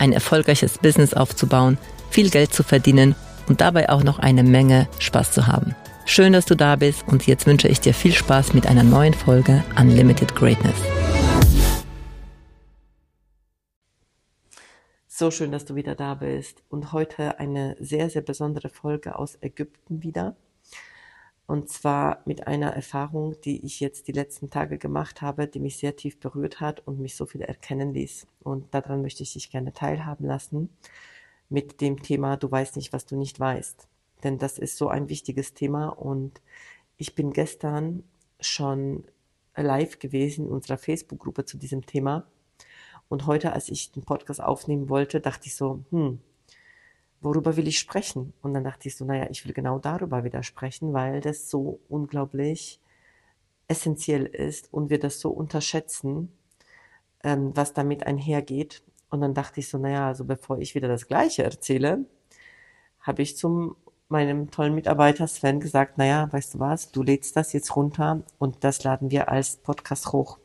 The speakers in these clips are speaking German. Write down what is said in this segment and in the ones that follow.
ein erfolgreiches Business aufzubauen, viel Geld zu verdienen und dabei auch noch eine Menge Spaß zu haben. Schön, dass du da bist und jetzt wünsche ich dir viel Spaß mit einer neuen Folge Unlimited Greatness. So schön, dass du wieder da bist und heute eine sehr, sehr besondere Folge aus Ägypten wieder. Und zwar mit einer Erfahrung, die ich jetzt die letzten Tage gemacht habe, die mich sehr tief berührt hat und mich so viel erkennen ließ. Und daran möchte ich dich gerne teilhaben lassen mit dem Thema, du weißt nicht, was du nicht weißt. Denn das ist so ein wichtiges Thema und ich bin gestern schon live gewesen in unserer Facebook-Gruppe zu diesem Thema. Und heute, als ich den Podcast aufnehmen wollte, dachte ich so, hm, worüber will ich sprechen? Und dann dachte ich so, naja, ich will genau darüber wieder sprechen, weil das so unglaublich essentiell ist und wir das so unterschätzen, ähm, was damit einhergeht. Und dann dachte ich so, naja, also bevor ich wieder das Gleiche erzähle, habe ich zum meinem tollen Mitarbeiter Sven gesagt, naja, weißt du was, du lädst das jetzt runter und das laden wir als Podcast hoch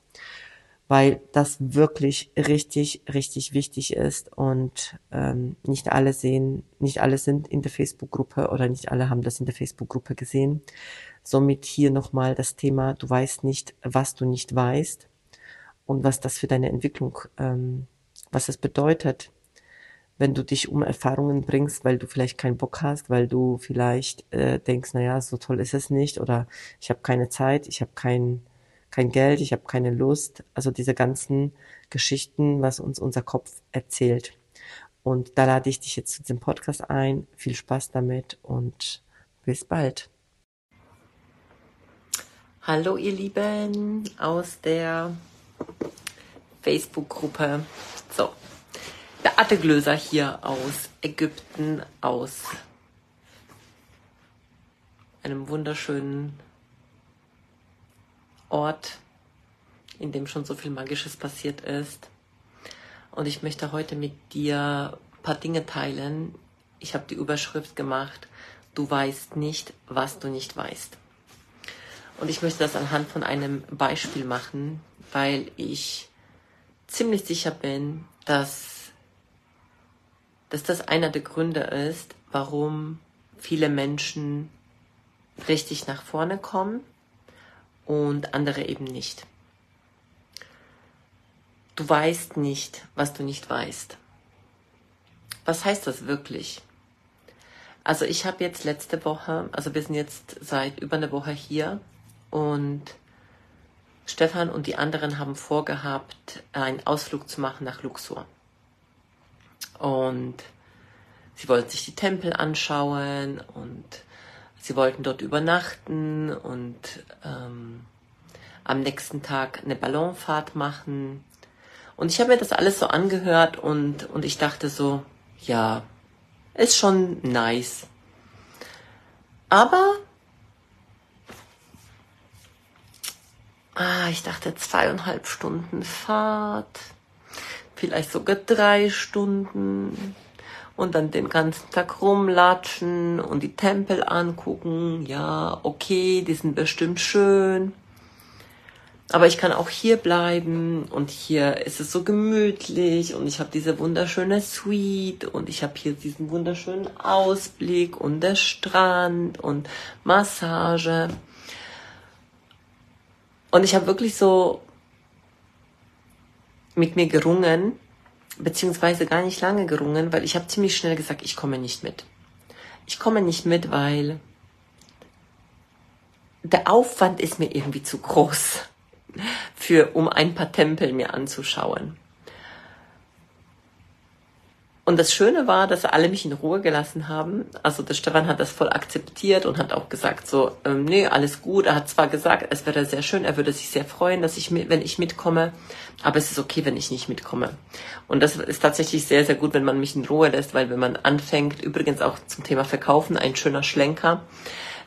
weil das wirklich richtig, richtig wichtig ist und ähm, nicht alle sehen, nicht alle sind in der Facebook-Gruppe oder nicht alle haben das in der Facebook-Gruppe gesehen. Somit hier nochmal das Thema, du weißt nicht, was du nicht weißt und was das für deine Entwicklung, ähm, was es bedeutet, wenn du dich um Erfahrungen bringst, weil du vielleicht keinen Bock hast, weil du vielleicht äh, denkst, naja, so toll ist es nicht oder ich habe keine Zeit, ich habe keinen kein Geld, ich habe keine Lust. Also diese ganzen Geschichten, was uns unser Kopf erzählt. Und da lade ich dich jetzt zu diesem Podcast ein. Viel Spaß damit und bis bald. Hallo ihr Lieben aus der Facebook-Gruppe. So, Beate Glöser hier aus Ägypten, aus einem wunderschönen Ort, in dem schon so viel Magisches passiert ist. Und ich möchte heute mit dir ein paar Dinge teilen. Ich habe die Überschrift gemacht, du weißt nicht, was du nicht weißt. Und ich möchte das anhand von einem Beispiel machen, weil ich ziemlich sicher bin, dass, dass das einer der Gründe ist, warum viele Menschen richtig nach vorne kommen und andere eben nicht. Du weißt nicht, was du nicht weißt. Was heißt das wirklich? Also ich habe jetzt letzte Woche, also wir sind jetzt seit über einer Woche hier und Stefan und die anderen haben vorgehabt, einen Ausflug zu machen nach Luxor. Und sie wollten sich die Tempel anschauen und Sie wollten dort übernachten und ähm, am nächsten Tag eine Ballonfahrt machen. Und ich habe mir das alles so angehört und, und ich dachte so, ja, ist schon nice. Aber ah, ich dachte zweieinhalb Stunden Fahrt, vielleicht sogar drei Stunden und dann den ganzen Tag rumlatschen und die Tempel angucken. Ja, okay, die sind bestimmt schön. Aber ich kann auch hier bleiben und hier ist es so gemütlich und ich habe diese wunderschöne Suite und ich habe hier diesen wunderschönen Ausblick und der Strand und Massage. Und ich habe wirklich so mit mir gerungen, beziehungsweise gar nicht lange gerungen, weil ich habe ziemlich schnell gesagt, ich komme nicht mit. Ich komme nicht mit, weil der Aufwand ist mir irgendwie zu groß, für, um ein paar Tempel mir anzuschauen. Und das Schöne war, dass alle mich in Ruhe gelassen haben. Also der Stefan hat das voll akzeptiert und hat auch gesagt so, ähm, nee, alles gut. Er hat zwar gesagt, es wäre sehr schön, er würde sich sehr freuen, dass ich mit, wenn ich mitkomme, aber es ist okay, wenn ich nicht mitkomme. Und das ist tatsächlich sehr, sehr gut, wenn man mich in Ruhe lässt, weil wenn man anfängt, übrigens auch zum Thema Verkaufen, ein schöner Schlenker,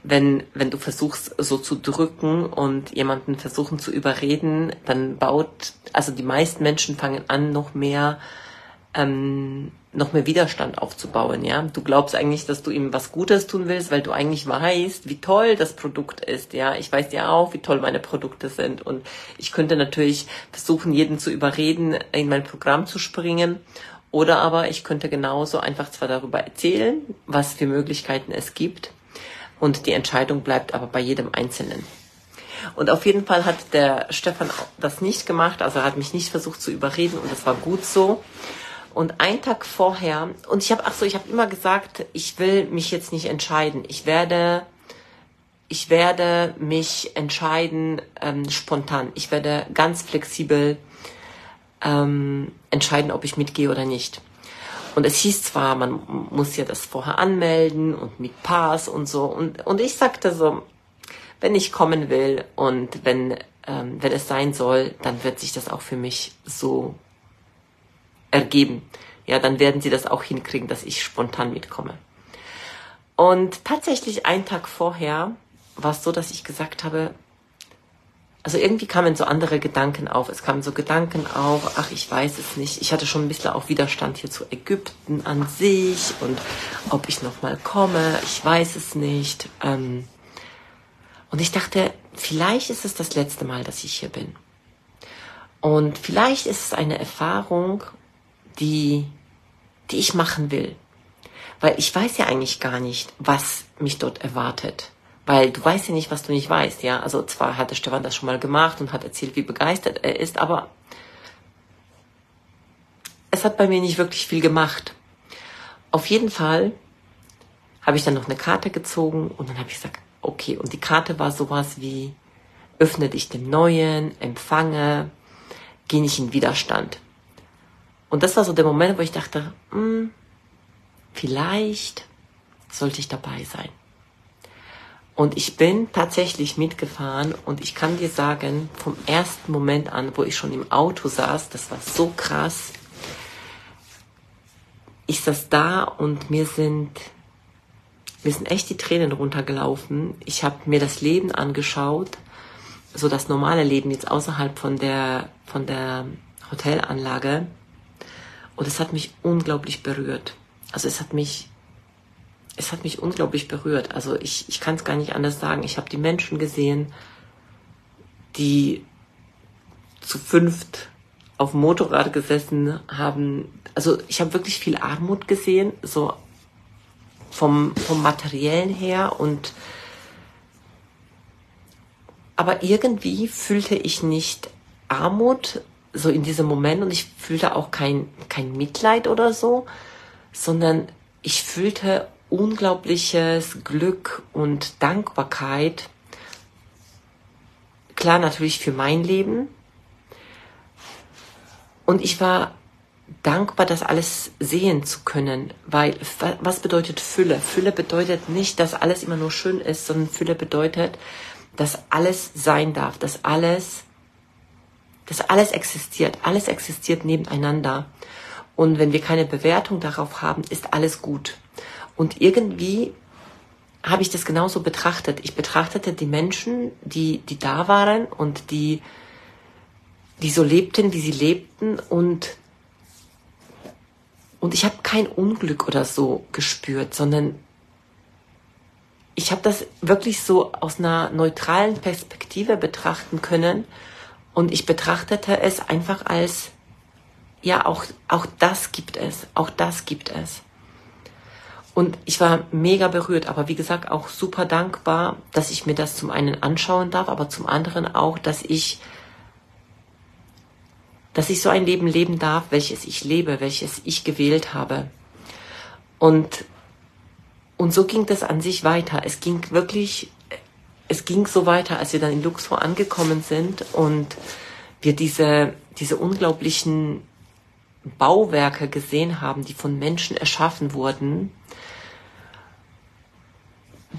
wenn, wenn du versuchst, so zu drücken und jemanden versuchen zu überreden, dann baut, also die meisten Menschen fangen an, noch mehr ähm, noch mehr Widerstand aufzubauen, ja. Du glaubst eigentlich, dass du ihm was Gutes tun willst, weil du eigentlich weißt, wie toll das Produkt ist, ja. Ich weiß ja auch, wie toll meine Produkte sind und ich könnte natürlich versuchen, jeden zu überreden, in mein Programm zu springen oder aber ich könnte genauso einfach zwar darüber erzählen, was für Möglichkeiten es gibt und die Entscheidung bleibt aber bei jedem Einzelnen. Und auf jeden Fall hat der Stefan das nicht gemacht, also er hat mich nicht versucht zu überreden und das war gut so. Und ein Tag vorher, und ich habe, ach so, ich habe immer gesagt, ich will mich jetzt nicht entscheiden. Ich werde, ich werde mich entscheiden ähm, spontan. Ich werde ganz flexibel ähm, entscheiden, ob ich mitgehe oder nicht. Und es hieß zwar, man muss ja das vorher anmelden und mit Pass und so. Und, und ich sagte so, wenn ich kommen will und wenn, ähm, wenn es sein soll, dann wird sich das auch für mich so ergeben, ja, dann werden sie das auch hinkriegen, dass ich spontan mitkomme. Und tatsächlich einen Tag vorher war es so, dass ich gesagt habe, also irgendwie kamen so andere Gedanken auf. Es kamen so Gedanken auf, ach, ich weiß es nicht. Ich hatte schon ein bisschen auch Widerstand hier zu Ägypten an sich und ob ich nochmal komme, ich weiß es nicht. Ähm, und ich dachte, vielleicht ist es das letzte Mal, dass ich hier bin. Und vielleicht ist es eine Erfahrung, die, die ich machen will. Weil ich weiß ja eigentlich gar nicht, was mich dort erwartet. Weil du weißt ja nicht, was du nicht weißt, ja. Also zwar hatte Stefan das schon mal gemacht und hat erzählt, wie begeistert er ist, aber es hat bei mir nicht wirklich viel gemacht. Auf jeden Fall habe ich dann noch eine Karte gezogen und dann habe ich gesagt, okay, und die Karte war sowas wie, öffne dich dem Neuen, empfange, geh nicht in Widerstand. Und das war so der Moment, wo ich dachte, hm, vielleicht sollte ich dabei sein. Und ich bin tatsächlich mitgefahren und ich kann dir sagen, vom ersten Moment an, wo ich schon im Auto saß, das war so krass. Ich saß da und mir sind, mir sind echt die Tränen runtergelaufen. Ich habe mir das Leben angeschaut, so das normale Leben jetzt außerhalb von der, von der Hotelanlage. Und es hat mich unglaublich berührt. Also es hat mich, es hat mich unglaublich berührt. Also ich, ich kann es gar nicht anders sagen. Ich habe die Menschen gesehen, die zu fünft auf dem Motorrad gesessen haben. Also ich habe wirklich viel Armut gesehen, so vom, vom materiellen her und aber irgendwie fühlte ich nicht Armut, so in diesem Moment und ich fühlte auch kein, kein Mitleid oder so, sondern ich fühlte unglaubliches Glück und Dankbarkeit. Klar, natürlich für mein Leben. Und ich war dankbar, das alles sehen zu können, weil was bedeutet Fülle? Fülle bedeutet nicht, dass alles immer nur schön ist, sondern Fülle bedeutet, dass alles sein darf, dass alles das alles existiert. Alles existiert nebeneinander. Und wenn wir keine Bewertung darauf haben, ist alles gut. Und irgendwie habe ich das genauso betrachtet. Ich betrachtete die Menschen, die, die da waren und die, die so lebten, wie sie lebten und, und ich habe kein Unglück oder so gespürt, sondern ich habe das wirklich so aus einer neutralen Perspektive betrachten können und ich betrachtete es einfach als, ja, auch, auch das gibt es, auch das gibt es. Und ich war mega berührt, aber wie gesagt auch super dankbar, dass ich mir das zum einen anschauen darf, aber zum anderen auch, dass ich, dass ich so ein Leben leben darf, welches ich lebe, welches ich gewählt habe. Und, und so ging das an sich weiter. Es ging wirklich es ging so weiter, als wir dann in Luxor angekommen sind und wir diese, diese unglaublichen Bauwerke gesehen haben, die von Menschen erschaffen wurden,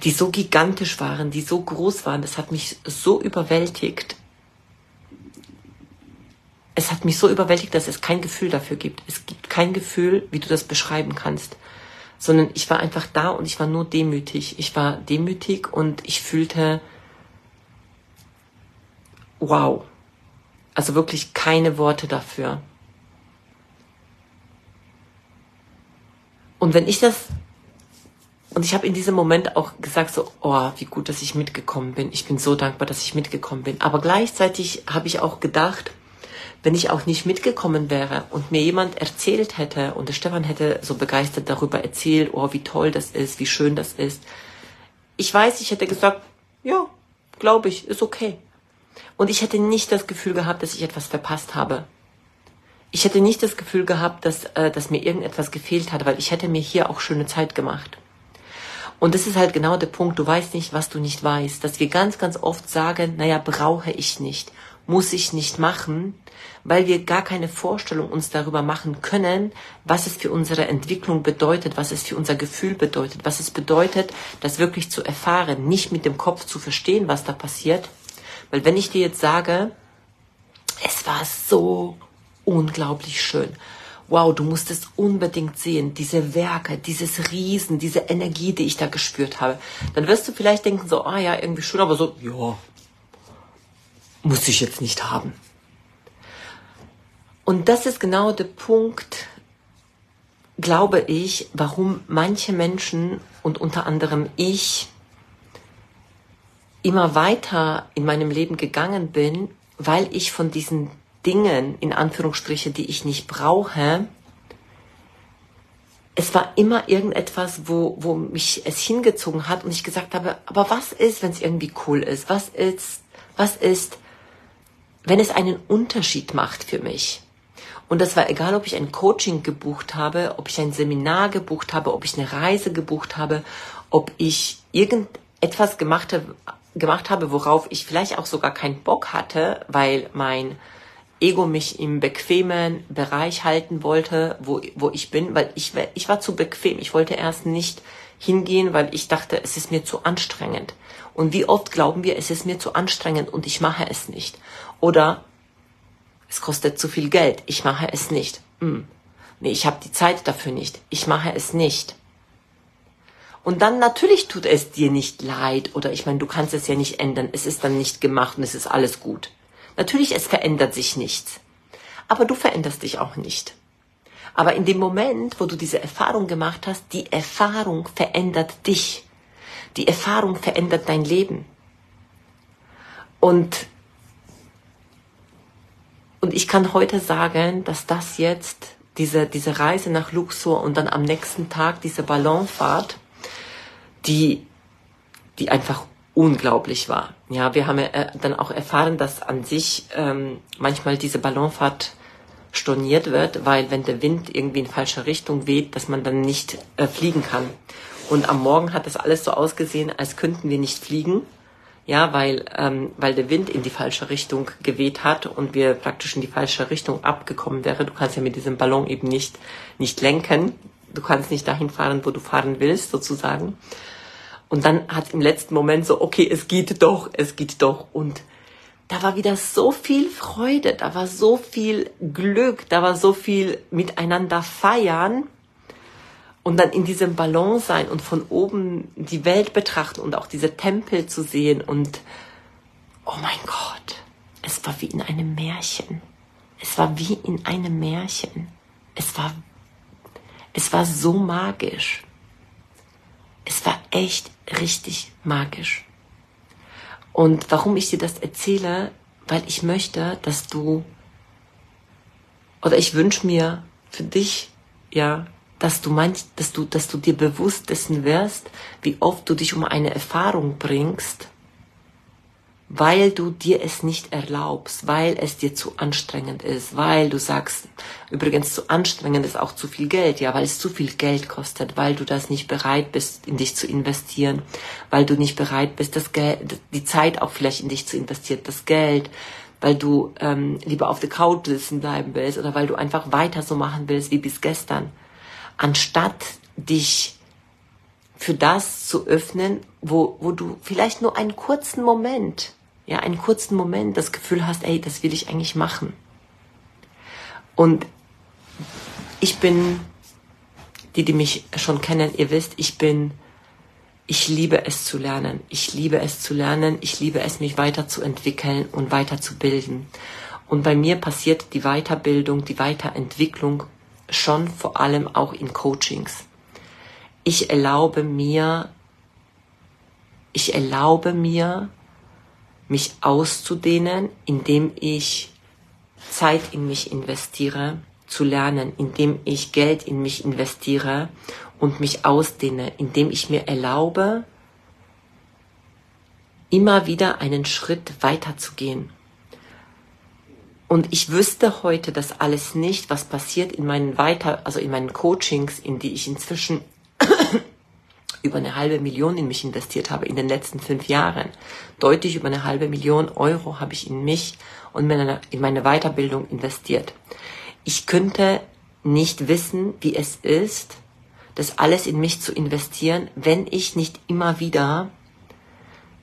die so gigantisch waren, die so groß waren, das hat mich so überwältigt. Es hat mich so überwältigt, dass es kein Gefühl dafür gibt. Es gibt kein Gefühl, wie du das beschreiben kannst. Sondern ich war einfach da und ich war nur demütig. Ich war demütig und ich fühlte, wow. Also wirklich keine Worte dafür. Und wenn ich das und ich habe in diesem Moment auch gesagt, so, oh, wie gut, dass ich mitgekommen bin. Ich bin so dankbar, dass ich mitgekommen bin. Aber gleichzeitig habe ich auch gedacht, wenn ich auch nicht mitgekommen wäre und mir jemand erzählt hätte und der Stefan hätte so begeistert darüber erzählt, oh, wie toll das ist, wie schön das ist. Ich weiß, ich hätte gesagt, ja, glaube ich, ist okay. Und ich hätte nicht das Gefühl gehabt, dass ich etwas verpasst habe. Ich hätte nicht das Gefühl gehabt, dass, äh, dass mir irgendetwas gefehlt hat, weil ich hätte mir hier auch schöne Zeit gemacht. Und das ist halt genau der Punkt. Du weißt nicht, was du nicht weißt. Dass wir ganz, ganz oft sagen, naja, brauche ich nicht, muss ich nicht machen, weil wir gar keine Vorstellung uns darüber machen können, was es für unsere Entwicklung bedeutet, was es für unser Gefühl bedeutet, was es bedeutet, das wirklich zu erfahren, nicht mit dem Kopf zu verstehen, was da passiert. Weil wenn ich dir jetzt sage, es war so unglaublich schön wow, du musst es unbedingt sehen, diese Werke, dieses Riesen, diese Energie, die ich da gespürt habe, dann wirst du vielleicht denken, so, ah ja, irgendwie schön, aber so, ja, muss ich jetzt nicht haben. Und das ist genau der Punkt, glaube ich, warum manche Menschen und unter anderem ich immer weiter in meinem Leben gegangen bin, weil ich von diesen Dingen, in Anführungsstriche, die ich nicht brauche, es war immer irgendetwas, wo, wo mich es hingezogen hat und ich gesagt habe, aber was ist, wenn es irgendwie cool ist? Was ist, was ist, wenn es einen Unterschied macht für mich? Und das war egal, ob ich ein Coaching gebucht habe, ob ich ein Seminar gebucht habe, ob ich eine Reise gebucht habe, ob ich irgendetwas gemacht habe, gemacht habe, worauf ich vielleicht auch sogar keinen Bock hatte, weil mein Ego mich im bequemen Bereich halten wollte, wo, wo ich bin, weil ich, ich war zu bequem. Ich wollte erst nicht hingehen, weil ich dachte, es ist mir zu anstrengend. Und wie oft glauben wir, es ist mir zu anstrengend und ich mache es nicht. Oder es kostet zu viel Geld, ich mache es nicht. Hm. Nee, ich habe die Zeit dafür nicht, ich mache es nicht. Und dann natürlich tut es dir nicht leid oder ich meine, du kannst es ja nicht ändern, es ist dann nicht gemacht und es ist alles gut. Natürlich, es verändert sich nichts. Aber du veränderst dich auch nicht. Aber in dem Moment, wo du diese Erfahrung gemacht hast, die Erfahrung verändert dich. Die Erfahrung verändert dein Leben. Und, und ich kann heute sagen, dass das jetzt, diese, diese Reise nach Luxor und dann am nächsten Tag diese Ballonfahrt, die, die einfach unglaublich war. Ja, wir haben äh, dann auch erfahren, dass an sich ähm, manchmal diese Ballonfahrt storniert wird, weil wenn der Wind irgendwie in falsche Richtung weht, dass man dann nicht äh, fliegen kann. Und am Morgen hat das alles so ausgesehen, als könnten wir nicht fliegen. Ja, weil, ähm, weil der Wind in die falsche Richtung geweht hat und wir praktisch in die falsche Richtung abgekommen wäre. Du kannst ja mit diesem Ballon eben nicht, nicht lenken. Du kannst nicht dahin fahren, wo du fahren willst, sozusagen. Und dann hat im letzten Moment so, okay, es geht doch, es geht doch. Und da war wieder so viel Freude, da war so viel Glück, da war so viel miteinander feiern und dann in diesem Ballon sein und von oben die Welt betrachten und auch diese Tempel zu sehen und oh mein Gott, es war wie in einem Märchen. Es war wie in einem Märchen. Es war, es war so magisch. Es war echt richtig magisch. Und warum ich dir das erzähle, weil ich möchte, dass du, oder ich wünsche mir für dich, ja, dass du meinst, dass du, dass du dir bewusst dessen wirst, wie oft du dich um eine Erfahrung bringst, weil du dir es nicht erlaubst, weil es dir zu anstrengend ist, weil du sagst, übrigens zu anstrengend ist auch zu viel Geld, ja, weil es zu viel Geld kostet, weil du das nicht bereit bist, in dich zu investieren, weil du nicht bereit bist, das Geld, die Zeit auch vielleicht in dich zu investieren, das Geld, weil du ähm, lieber auf der Couch sitzen bleiben willst oder weil du einfach weiter so machen willst wie bis gestern, anstatt dich für das zu öffnen, wo, wo du vielleicht nur einen kurzen Moment, ja, einen kurzen Moment das Gefühl hast, ey, das will ich eigentlich machen. Und ich bin, die, die mich schon kennen, ihr wisst, ich bin, ich liebe es zu lernen. Ich liebe es zu lernen. Ich liebe es, mich weiterzuentwickeln und weiterzubilden. Und bei mir passiert die Weiterbildung, die Weiterentwicklung schon vor allem auch in Coachings ich erlaube mir, ich erlaube mir, mich auszudehnen, indem ich Zeit in mich investiere, zu lernen, indem ich Geld in mich investiere und mich ausdehne, indem ich mir erlaube, immer wieder einen Schritt weiter zu gehen. Und ich wüsste heute das alles nicht, was passiert in meinen weiter, also in meinen Coachings, in die ich inzwischen über eine halbe Million in mich investiert habe in den letzten fünf Jahren. Deutlich über eine halbe Million Euro habe ich in mich und in meine Weiterbildung investiert. Ich könnte nicht wissen, wie es ist, das alles in mich zu investieren, wenn ich nicht immer wieder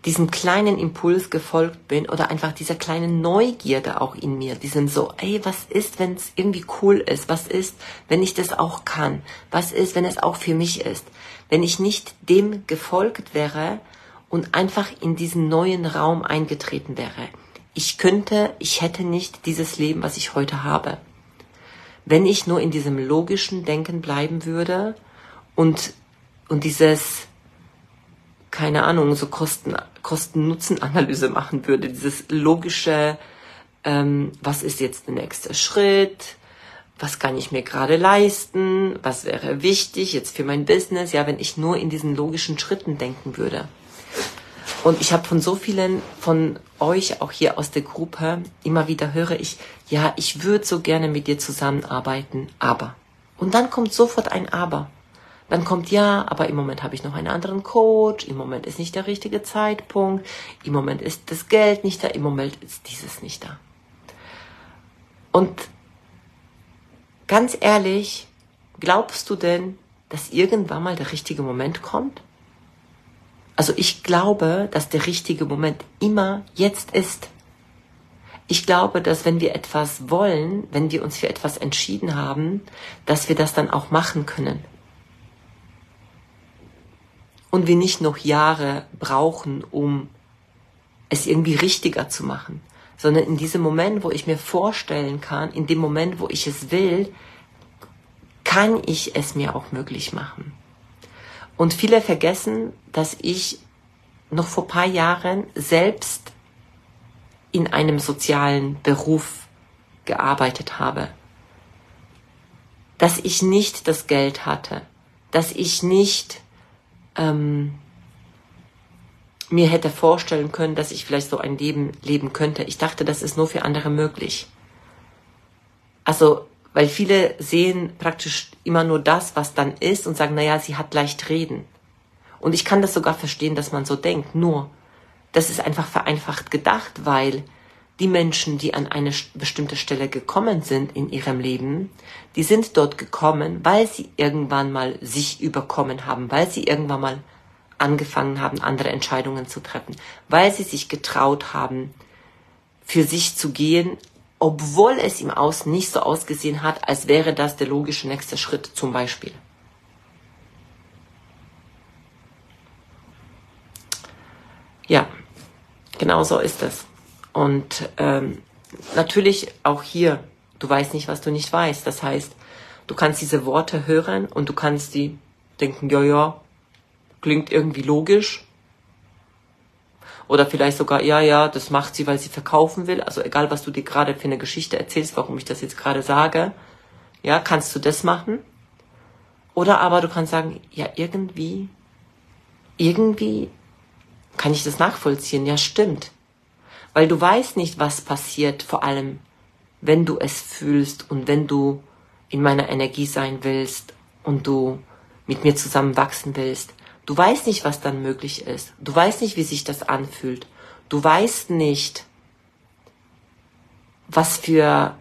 diesem kleinen Impuls gefolgt bin oder einfach dieser kleinen Neugierde auch in mir, diesem so, ey, was ist, wenn es irgendwie cool ist? Was ist, wenn ich das auch kann? Was ist, wenn es auch für mich ist? Wenn ich nicht dem gefolgt wäre und einfach in diesen neuen Raum eingetreten wäre. Ich könnte, ich hätte nicht dieses Leben, was ich heute habe. Wenn ich nur in diesem logischen Denken bleiben würde und, und dieses, keine Ahnung, so Kosten, Kosten-Nutzen-Analyse machen würde, dieses logische, ähm, was ist jetzt der nächste Schritt, was kann ich mir gerade leisten, was wäre wichtig jetzt für mein Business, ja, wenn ich nur in diesen logischen Schritten denken würde. Und ich habe von so vielen von euch, auch hier aus der Gruppe, immer wieder höre ich, ja, ich würde so gerne mit dir zusammenarbeiten, aber. Und dann kommt sofort ein Aber. Dann kommt ja, aber im Moment habe ich noch einen anderen Coach, im Moment ist nicht der richtige Zeitpunkt, im Moment ist das Geld nicht da, im Moment ist dieses nicht da. Und ganz ehrlich, glaubst du denn, dass irgendwann mal der richtige Moment kommt? Also ich glaube, dass der richtige Moment immer jetzt ist. Ich glaube, dass wenn wir etwas wollen, wenn wir uns für etwas entschieden haben, dass wir das dann auch machen können und wir nicht noch Jahre brauchen, um es irgendwie richtiger zu machen, sondern in diesem Moment, wo ich mir vorstellen kann, in dem Moment, wo ich es will, kann ich es mir auch möglich machen. Und viele vergessen, dass ich noch vor paar Jahren selbst in einem sozialen Beruf gearbeitet habe. Dass ich nicht das Geld hatte, dass ich nicht ähm, mir hätte vorstellen können, dass ich vielleicht so ein Leben leben könnte. Ich dachte, das ist nur für andere möglich. Also, weil viele sehen praktisch immer nur das, was dann ist und sagen, naja, sie hat leicht reden. Und ich kann das sogar verstehen, dass man so denkt. Nur, das ist einfach vereinfacht gedacht, weil die Menschen, die an eine bestimmte Stelle gekommen sind in ihrem Leben, die sind dort gekommen, weil sie irgendwann mal sich überkommen haben, weil sie irgendwann mal angefangen haben, andere Entscheidungen zu treffen, weil sie sich getraut haben, für sich zu gehen, obwohl es im Außen nicht so ausgesehen hat, als wäre das der logische nächste Schritt zum Beispiel. Ja, genau so ist es. Und ähm, natürlich auch hier, du weißt nicht, was du nicht weißt. Das heißt, du kannst diese Worte hören und du kannst die denken, ja, ja, klingt irgendwie logisch. Oder vielleicht sogar, ja, ja, das macht sie, weil sie verkaufen will. Also egal, was du dir gerade für eine Geschichte erzählst, warum ich das jetzt gerade sage, ja, kannst du das machen. Oder aber du kannst sagen, ja, irgendwie, irgendwie kann ich das nachvollziehen. Ja, stimmt. Weil du weißt nicht, was passiert, vor allem wenn du es fühlst und wenn du in meiner Energie sein willst und du mit mir zusammen wachsen willst. Du weißt nicht, was dann möglich ist. Du weißt nicht, wie sich das anfühlt. Du weißt nicht, was für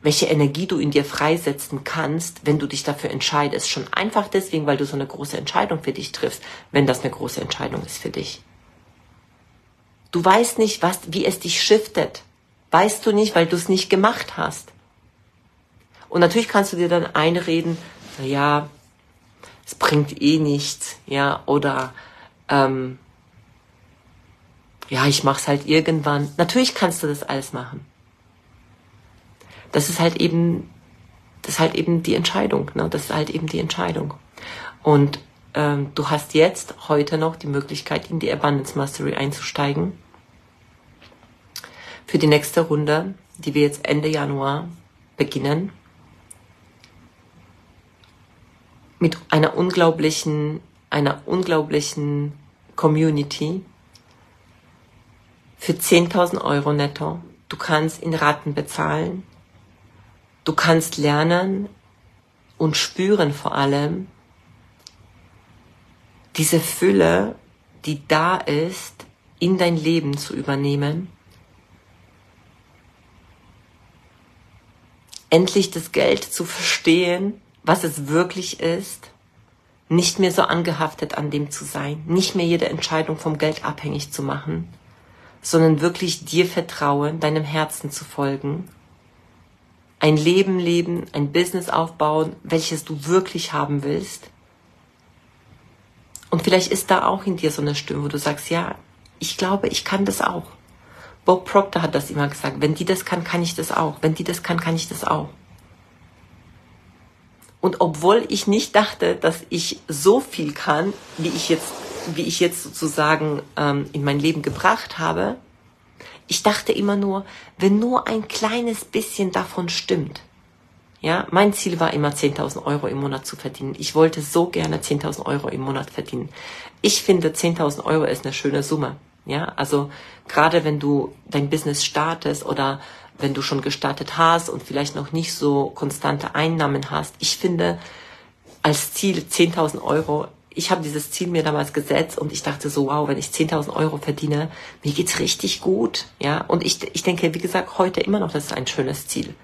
welche Energie du in dir freisetzen kannst, wenn du dich dafür entscheidest. Schon einfach deswegen, weil du so eine große Entscheidung für dich triffst, wenn das eine große Entscheidung ist für dich. Du weißt nicht, was, wie es dich shiftet. Weißt du nicht, weil du es nicht gemacht hast. Und natürlich kannst du dir dann einreden, na ja, es bringt eh nichts, ja, oder ähm, ja, ich mach's halt irgendwann. Natürlich kannst du das alles machen das ist halt eben, das ist halt eben die Entscheidung, ne? Das ist halt eben die Entscheidung. Und ähm, du hast jetzt heute noch die Möglichkeit, in die Abundance Mastery einzusteigen. Für die nächste Runde, die wir jetzt Ende Januar beginnen. Mit einer unglaublichen, einer unglaublichen Community für 10.000 Euro netto. Du kannst in Raten bezahlen. Du kannst lernen und spüren vor allem diese Fülle, die da ist, in dein Leben zu übernehmen. Endlich das Geld zu verstehen, was es wirklich ist, nicht mehr so angehaftet an dem zu sein, nicht mehr jede Entscheidung vom Geld abhängig zu machen, sondern wirklich dir vertrauen, deinem Herzen zu folgen ein Leben leben, ein Business aufbauen, welches du wirklich haben willst. Und vielleicht ist da auch in dir so eine Stimme, wo du sagst, ja, ich glaube, ich kann das auch. Bob Proctor hat das immer gesagt, wenn die das kann, kann ich das auch. Wenn die das kann, kann ich das auch. Und obwohl ich nicht dachte, dass ich so viel kann, wie ich jetzt, wie ich jetzt sozusagen ähm, in mein Leben gebracht habe, ich dachte immer nur, wenn nur ein kleines bisschen davon stimmt. Ja, mein Ziel war immer 10.000 Euro im Monat zu verdienen. Ich wollte so gerne 10.000 Euro im Monat verdienen. Ich finde 10.000 Euro ist eine schöne Summe. Ja, also gerade wenn du dein Business startest oder wenn du schon gestartet hast und vielleicht noch nicht so konstante Einnahmen hast, ich finde als Ziel 10.000 Euro ich habe dieses Ziel mir damals gesetzt und ich dachte so, wow, wenn ich 10.000 Euro verdiene, mir geht's richtig gut, ja. Und ich, ich denke, wie gesagt, heute immer noch, das ist ein schönes Ziel.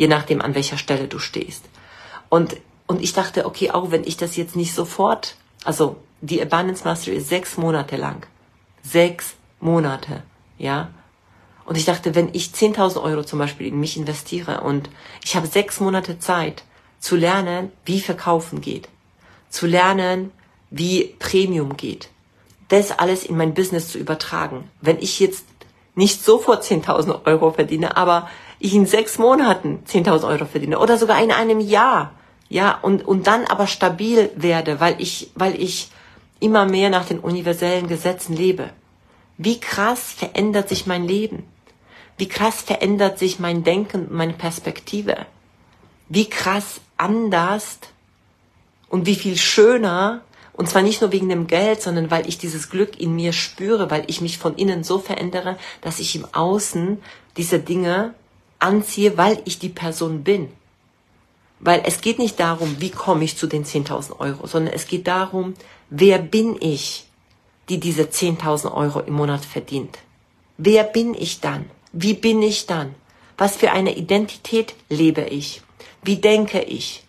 Je nachdem, an welcher Stelle du stehst. Und, und ich dachte, okay, auch wenn ich das jetzt nicht sofort, also die Abundance Mastery ist sechs Monate lang. Sechs Monate, ja. Und ich dachte, wenn ich 10.000 Euro zum Beispiel in mich investiere und ich habe sechs Monate Zeit zu lernen, wie Verkaufen geht, zu lernen, wie Premium geht. Das alles in mein Business zu übertragen. Wenn ich jetzt nicht sofort 10.000 Euro verdiene, aber ich in sechs Monaten 10.000 Euro verdiene oder sogar in einem Jahr, ja, und, und dann aber stabil werde, weil ich, weil ich immer mehr nach den universellen Gesetzen lebe. Wie krass verändert sich mein Leben? Wie krass verändert sich mein Denken, meine Perspektive? Wie krass anders und wie viel schöner und zwar nicht nur wegen dem Geld, sondern weil ich dieses Glück in mir spüre, weil ich mich von innen so verändere, dass ich im Außen diese Dinge anziehe, weil ich die Person bin. Weil es geht nicht darum, wie komme ich zu den 10.000 Euro, sondern es geht darum, wer bin ich, die diese 10.000 Euro im Monat verdient. Wer bin ich dann? Wie bin ich dann? Was für eine Identität lebe ich? Wie denke ich?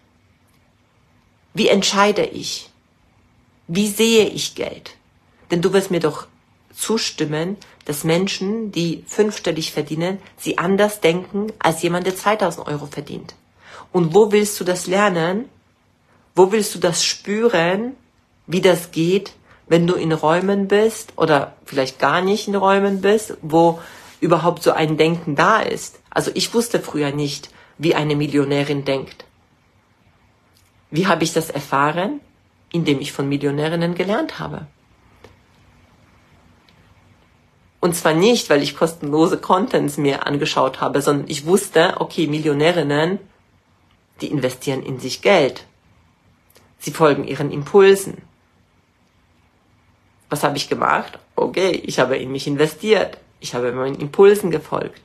Wie entscheide ich? Wie sehe ich Geld? Denn du wirst mir doch zustimmen, dass Menschen, die fünfstellig verdienen, sie anders denken als jemand, der 2000 Euro verdient. Und wo willst du das lernen? Wo willst du das spüren, wie das geht, wenn du in Räumen bist oder vielleicht gar nicht in Räumen bist, wo überhaupt so ein Denken da ist? Also ich wusste früher nicht, wie eine Millionärin denkt. Wie habe ich das erfahren? indem ich von Millionärinnen gelernt habe. Und zwar nicht, weil ich kostenlose Contents mir angeschaut habe, sondern ich wusste, okay, Millionärinnen, die investieren in sich Geld. Sie folgen ihren Impulsen. Was habe ich gemacht? Okay, ich habe in mich investiert. Ich habe meinen Impulsen gefolgt.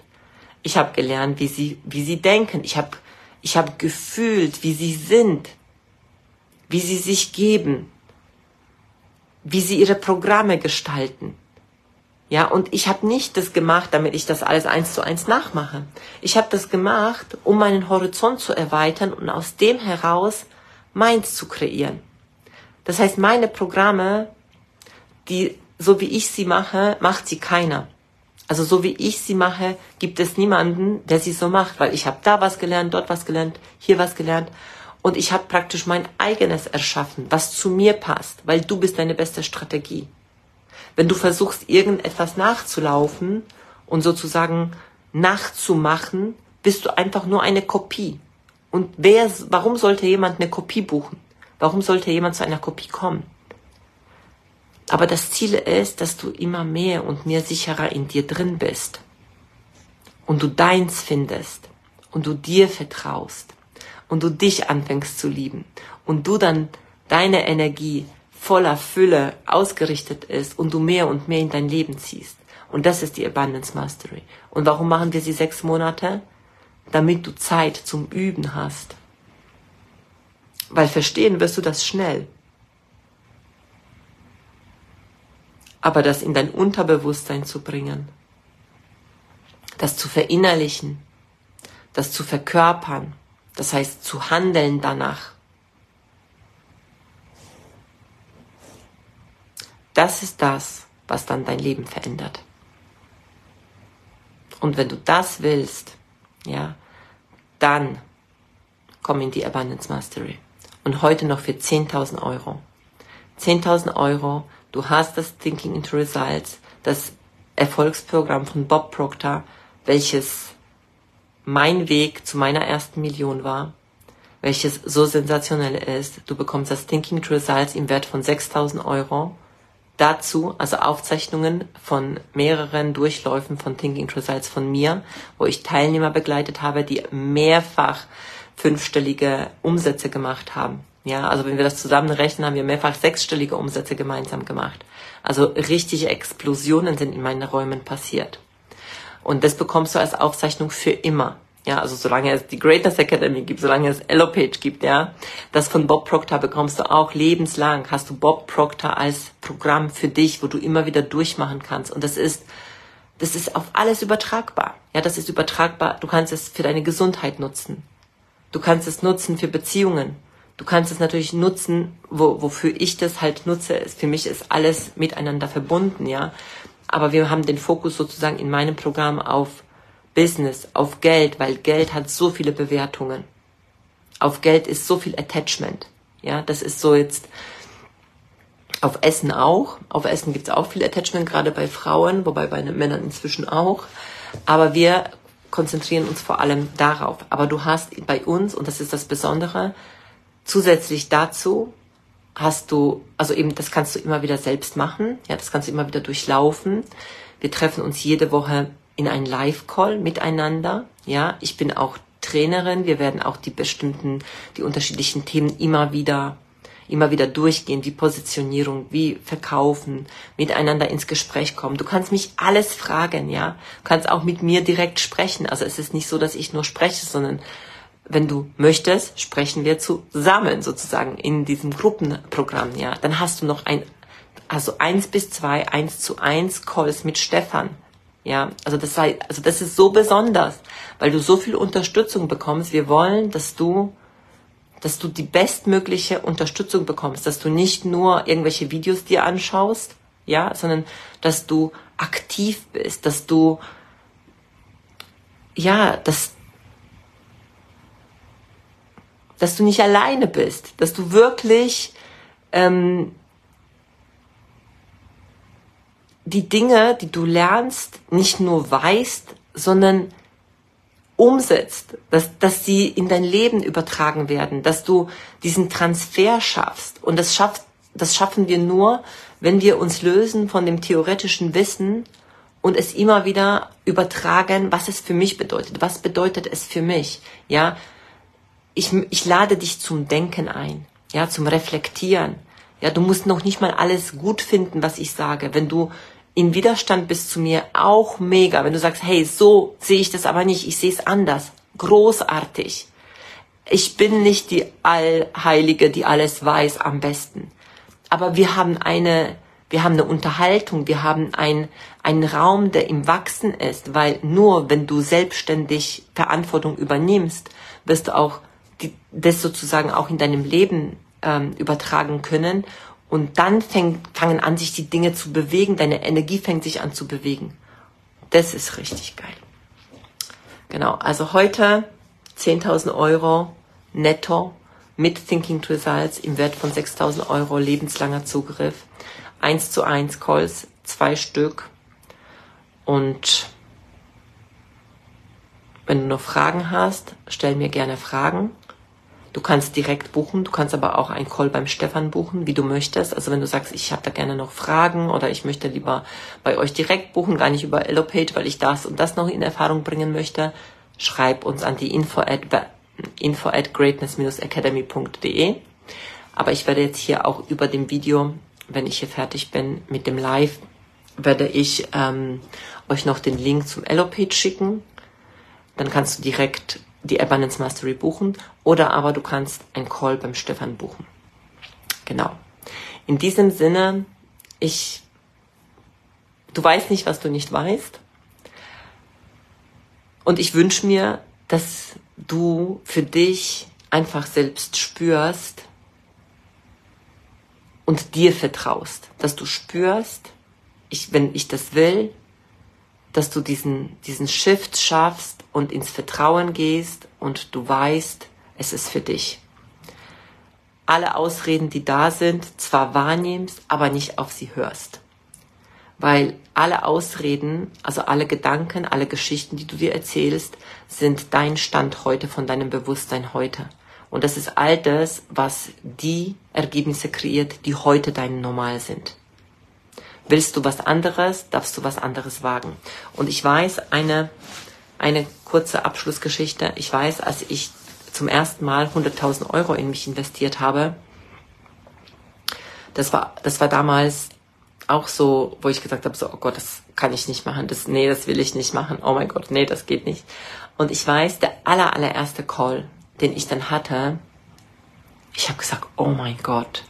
Ich habe gelernt, wie sie, wie sie denken. Ich habe, ich habe gefühlt, wie sie sind wie sie sich geben, wie sie ihre Programme gestalten. Ja, und ich habe nicht das gemacht, damit ich das alles eins zu eins nachmache. Ich habe das gemacht, um meinen Horizont zu erweitern und aus dem heraus meins zu kreieren. Das heißt, meine Programme, die so wie ich sie mache, macht sie keiner. Also so wie ich sie mache, gibt es niemanden, der sie so macht, weil ich habe da was gelernt, dort was gelernt, hier was gelernt und ich habe praktisch mein eigenes erschaffen, was zu mir passt, weil du bist deine beste Strategie. Wenn du versuchst, irgendetwas nachzulaufen und sozusagen nachzumachen, bist du einfach nur eine Kopie. Und wer, warum sollte jemand eine Kopie buchen? Warum sollte jemand zu einer Kopie kommen? Aber das Ziel ist, dass du immer mehr und mehr sicherer in dir drin bist. Und du deins findest. Und du dir vertraust. Und du dich anfängst zu lieben. Und du dann deine Energie voller Fülle ausgerichtet ist und du mehr und mehr in dein Leben ziehst. Und das ist die Abundance Mastery. Und warum machen wir sie sechs Monate? Damit du Zeit zum Üben hast. Weil verstehen wirst du das schnell. Aber das in dein Unterbewusstsein zu bringen, das zu verinnerlichen, das zu verkörpern, das heißt zu handeln danach, Das ist das, was dann dein Leben verändert. Und wenn du das willst, ja, dann komm in die Abundance Mastery. Und heute noch für 10.000 Euro. 10.000 Euro, du hast das Thinking into Results, das Erfolgsprogramm von Bob Proctor, welches mein Weg zu meiner ersten Million war, welches so sensationell ist. Du bekommst das Thinking into Results im Wert von 6.000 Euro dazu, also Aufzeichnungen von mehreren Durchläufen von Thinking Results von mir, wo ich Teilnehmer begleitet habe, die mehrfach fünfstellige Umsätze gemacht haben. Ja, also wenn wir das zusammenrechnen, haben wir mehrfach sechsstellige Umsätze gemeinsam gemacht. Also richtige Explosionen sind in meinen Räumen passiert. Und das bekommst du als Aufzeichnung für immer. Ja, also solange es die Greatness Academy gibt, solange es Elopage gibt, ja. Das von Bob Proctor bekommst du auch lebenslang. Hast du Bob Proctor als Programm für dich, wo du immer wieder durchmachen kannst. Und das ist, das ist auf alles übertragbar. Ja, das ist übertragbar. Du kannst es für deine Gesundheit nutzen. Du kannst es nutzen für Beziehungen. Du kannst es natürlich nutzen, wo, wofür ich das halt nutze. Für mich ist alles miteinander verbunden, ja. Aber wir haben den Fokus sozusagen in meinem Programm auf Business, auf Geld, weil Geld hat so viele Bewertungen. Auf Geld ist so viel Attachment. Ja, das ist so jetzt auf Essen auch. Auf Essen gibt es auch viel Attachment, gerade bei Frauen, wobei bei Männern inzwischen auch. Aber wir konzentrieren uns vor allem darauf. Aber du hast bei uns, und das ist das Besondere, zusätzlich dazu hast du, also eben, das kannst du immer wieder selbst machen. Ja, das kannst du immer wieder durchlaufen. Wir treffen uns jede Woche in einen Live-Call miteinander. Ja, ich bin auch Trainerin. Wir werden auch die bestimmten, die unterschiedlichen Themen immer wieder immer wieder durchgehen, wie Positionierung, wie verkaufen, miteinander ins Gespräch kommen. Du kannst mich alles fragen, ja. Du kannst auch mit mir direkt sprechen. Also es ist nicht so, dass ich nur spreche, sondern wenn du möchtest, sprechen wir zusammen sozusagen in diesem Gruppenprogramm, ja. Dann hast du noch ein, also eins bis zwei, eins zu eins Calls mit Stefan. Ja, also das sei, also das ist so besonders, weil du so viel Unterstützung bekommst. Wir wollen, dass du, dass du die bestmögliche Unterstützung bekommst, dass du nicht nur irgendwelche Videos dir anschaust, ja, sondern dass du aktiv bist, dass du, ja, dass, dass du nicht alleine bist, dass du wirklich ähm, die Dinge, die du lernst, nicht nur weißt, sondern umsetzt, dass, dass sie in dein Leben übertragen werden, dass du diesen Transfer schaffst. Und das schafft, das schaffen wir nur, wenn wir uns lösen von dem theoretischen Wissen und es immer wieder übertragen, was es für mich bedeutet. Was bedeutet es für mich? Ja, ich, ich lade dich zum Denken ein, ja, zum Reflektieren. Ja, du musst noch nicht mal alles gut finden, was ich sage. Wenn du in Widerstand bist zu mir, auch mega. Wenn du sagst, hey, so sehe ich das aber nicht, ich sehe es anders. Großartig. Ich bin nicht die Allheilige, die alles weiß am besten. Aber wir haben eine, wir haben eine Unterhaltung, wir haben ein, einen Raum, der im Wachsen ist, weil nur wenn du selbstständig Verantwortung übernimmst, wirst du auch die, das sozusagen auch in deinem Leben ähm, übertragen können und dann fäng, fangen an, sich die Dinge zu bewegen, deine Energie fängt sich an zu bewegen. Das ist richtig geil. Genau, also heute 10.000 Euro netto mit Thinking Results im Wert von 6.000 Euro lebenslanger Zugriff. 1 zu 1 Calls, zwei Stück. Und wenn du noch Fragen hast, stell mir gerne Fragen. Du kannst direkt buchen, du kannst aber auch einen Call beim Stefan buchen, wie du möchtest. Also wenn du sagst, ich habe da gerne noch Fragen oder ich möchte lieber bei euch direkt buchen, gar nicht über Elopage, weil ich das und das noch in Erfahrung bringen möchte, schreib uns an die info at, info at greatness-academy.de. Aber ich werde jetzt hier auch über dem Video, wenn ich hier fertig bin mit dem Live, werde ich ähm, euch noch den Link zum Elopage schicken. Dann kannst du direkt die Abundance Mastery buchen oder aber du kannst ein Call beim Stefan buchen. Genau. In diesem Sinne, ich, du weißt nicht, was du nicht weißt. Und ich wünsche mir, dass du für dich einfach selbst spürst und dir vertraust, dass du spürst, ich, wenn ich das will, dass du diesen, diesen Shift schaffst und ins Vertrauen gehst und du weißt, es ist für dich. Alle Ausreden, die da sind, zwar wahrnimmst, aber nicht auf sie hörst. Weil alle Ausreden, also alle Gedanken, alle Geschichten, die du dir erzählst, sind dein Stand heute von deinem Bewusstsein heute. Und das ist all das, was die Ergebnisse kreiert, die heute dein Normal sind. Willst du was anderes, darfst du was anderes wagen. Und ich weiß, eine, eine kurze Abschlussgeschichte. Ich weiß, als ich zum ersten Mal 100.000 Euro in mich investiert habe, das war, das war damals auch so, wo ich gesagt habe, so, oh Gott, das kann ich nicht machen, das, nee, das will ich nicht machen, oh mein Gott, nee, das geht nicht. Und ich weiß, der aller, allererste Call, den ich dann hatte, ich habe gesagt, oh mein Gott,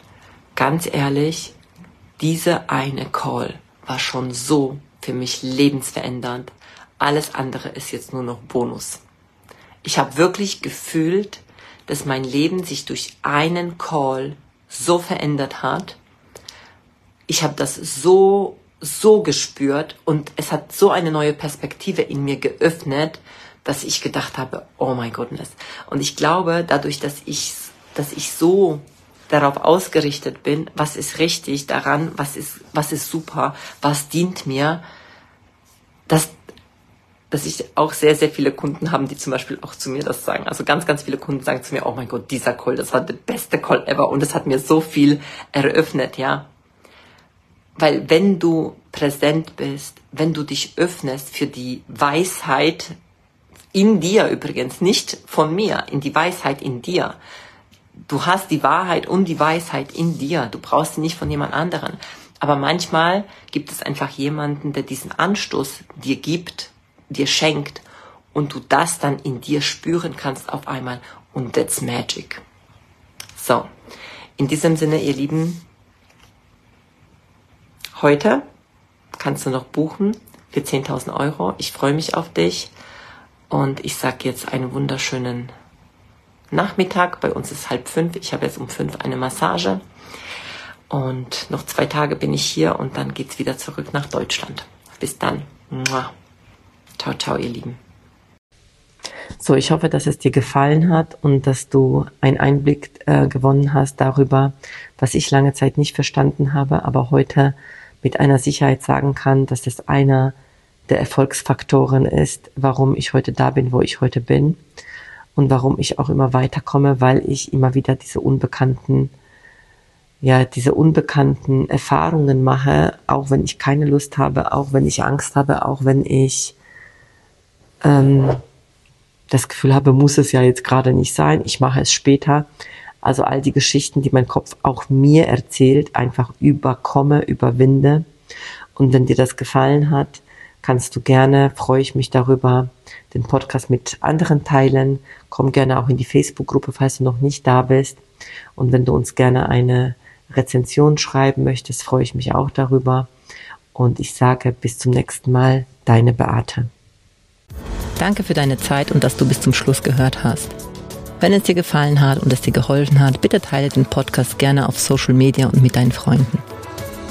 ganz ehrlich, diese eine Call war schon so für mich lebensverändernd. Alles andere ist jetzt nur noch Bonus. Ich habe wirklich gefühlt, dass mein Leben sich durch einen Call so verändert hat. Ich habe das so, so gespürt und es hat so eine neue Perspektive in mir geöffnet, dass ich gedacht habe, oh my goodness. Und ich glaube, dadurch, dass ich, dass ich so darauf ausgerichtet bin, was ist richtig daran, was ist, was ist super, was dient mir, dass, dass ich auch sehr, sehr viele Kunden haben, die zum Beispiel auch zu mir das sagen. Also ganz, ganz viele Kunden sagen zu mir, oh mein Gott, dieser Call, das war der beste Call ever und es hat mir so viel eröffnet, ja. Weil wenn du präsent bist, wenn du dich öffnest für die Weisheit in dir übrigens, nicht von mir, in die Weisheit in dir, du hast die Wahrheit und die Weisheit in dir. Du brauchst sie nicht von jemand anderen. Aber manchmal gibt es einfach jemanden, der diesen Anstoß dir gibt, dir schenkt und du das dann in dir spüren kannst auf einmal und that's magic. So, in diesem Sinne, ihr Lieben, heute kannst du noch buchen für 10.000 Euro. Ich freue mich auf dich und ich sag jetzt einen wunderschönen Nachmittag. Bei uns ist halb fünf. Ich habe jetzt um fünf eine Massage. Und noch zwei Tage bin ich hier und dann geht's wieder zurück nach Deutschland. Bis dann. Ciao, ciao, ihr Lieben. So, ich hoffe, dass es dir gefallen hat und dass du einen Einblick äh, gewonnen hast darüber, was ich lange Zeit nicht verstanden habe, aber heute mit einer Sicherheit sagen kann, dass es einer der Erfolgsfaktoren ist, warum ich heute da bin, wo ich heute bin und warum ich auch immer weiterkomme, weil ich immer wieder diese unbekannten, ja, diese unbekannten Erfahrungen mache, auch wenn ich keine Lust habe, auch wenn ich Angst habe, auch wenn ich ähm, das Gefühl habe, muss es ja jetzt gerade nicht sein, ich mache es später. Also all die Geschichten, die mein Kopf auch mir erzählt, einfach überkomme, überwinde. Und wenn dir das gefallen hat, kannst du gerne, freue ich mich darüber, den Podcast mit anderen teilen. Komm gerne auch in die Facebook-Gruppe, falls du noch nicht da bist. Und wenn du uns gerne eine Rezension schreiben möchtest, freue ich mich auch darüber. Und ich sage bis zum nächsten Mal, deine Beate. Danke für deine Zeit und dass du bis zum Schluss gehört hast. Wenn es dir gefallen hat und es dir geholfen hat, bitte teile den Podcast gerne auf Social Media und mit deinen Freunden.